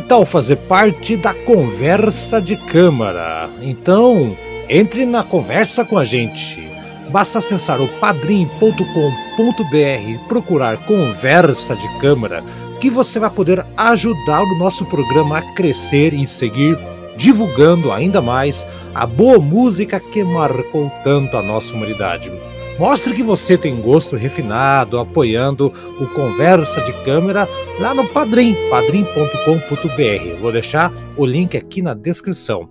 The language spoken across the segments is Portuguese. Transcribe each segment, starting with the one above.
tal fazer parte da conversa de câmara? Então, entre na conversa com a gente. Basta acessar o padrim.com.br, procurar Conversa de Câmara, que você vai poder ajudar o nosso programa a crescer e seguir divulgando ainda mais a boa música que marcou tanto a nossa humanidade. Mostre que você tem gosto refinado, apoiando o Conversa de Câmera lá no Padrim, padrim.com.br. Vou deixar o link aqui na descrição.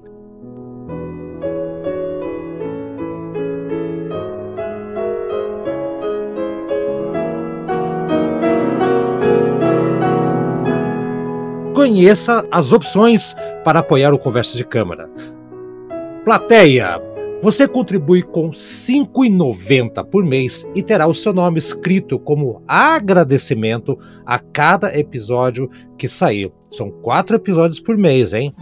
Conheça as opções para apoiar o Conversa de Câmara. Plateia, você contribui com R$ 5,90 por mês e terá o seu nome escrito como agradecimento a cada episódio que sair. São quatro episódios por mês, hein?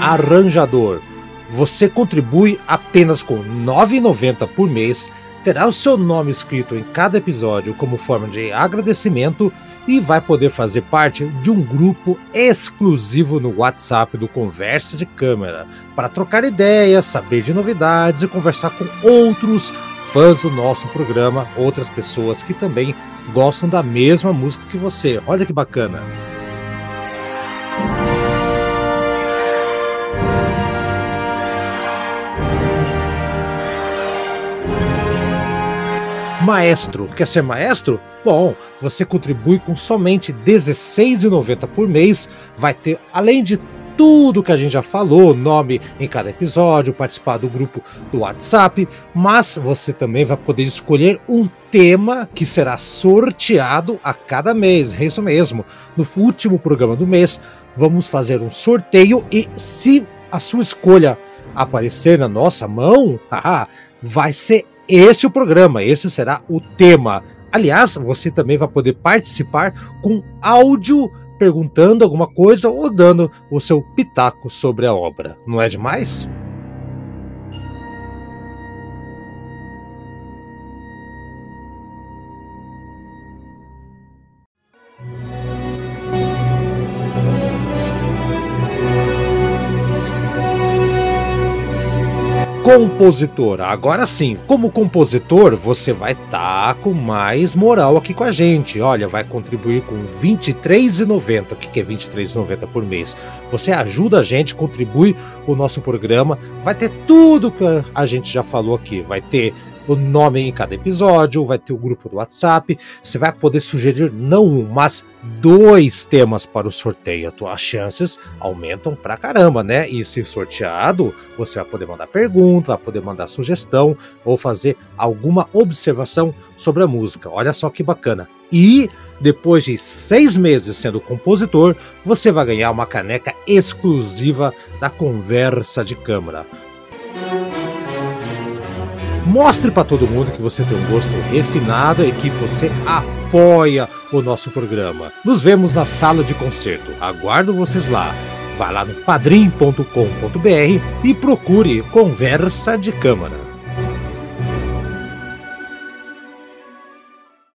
Arranjador. Você contribui apenas com R$ 9,90 por mês terá o seu nome escrito em cada episódio como forma de agradecimento e vai poder fazer parte de um grupo exclusivo no WhatsApp do Conversa de Câmera para trocar ideias, saber de novidades e conversar com outros fãs do nosso programa, outras pessoas que também gostam da mesma música que você. Olha que bacana! Maestro, quer ser maestro? Bom, você contribui com somente R$16,90 por mês, vai ter, além de tudo que a gente já falou, nome em cada episódio, participar do grupo do WhatsApp, mas você também vai poder escolher um tema que será sorteado a cada mês. É isso mesmo. No último programa do mês, vamos fazer um sorteio e se a sua escolha aparecer na nossa mão, vai ser esse é o programa, esse será o tema. Aliás, você também vai poder participar com áudio perguntando alguma coisa ou dando o seu pitaco sobre a obra. Não é demais? Compositor. Agora sim, como compositor, você vai estar tá com mais moral aqui com a gente. Olha, vai contribuir com R$ 23,90. O que é R$ 23,90 por mês? Você ajuda a gente, contribui o nosso programa. Vai ter tudo que a gente já falou aqui. Vai ter o nome em cada episódio, vai ter o grupo do WhatsApp. Você vai poder sugerir não um, mas dois temas para o sorteio. As chances aumentam pra caramba, né? E se sorteado, você vai poder mandar pergunta, vai poder mandar sugestão ou fazer alguma observação sobre a música. Olha só que bacana. E depois de seis meses sendo compositor, você vai ganhar uma caneca exclusiva da Conversa de Câmara. Mostre para todo mundo que você tem um gosto refinado e que você apoia o nosso programa. Nos vemos na sala de concerto. Aguardo vocês lá. Vá lá no padrim.com.br e procure Conversa de Câmara.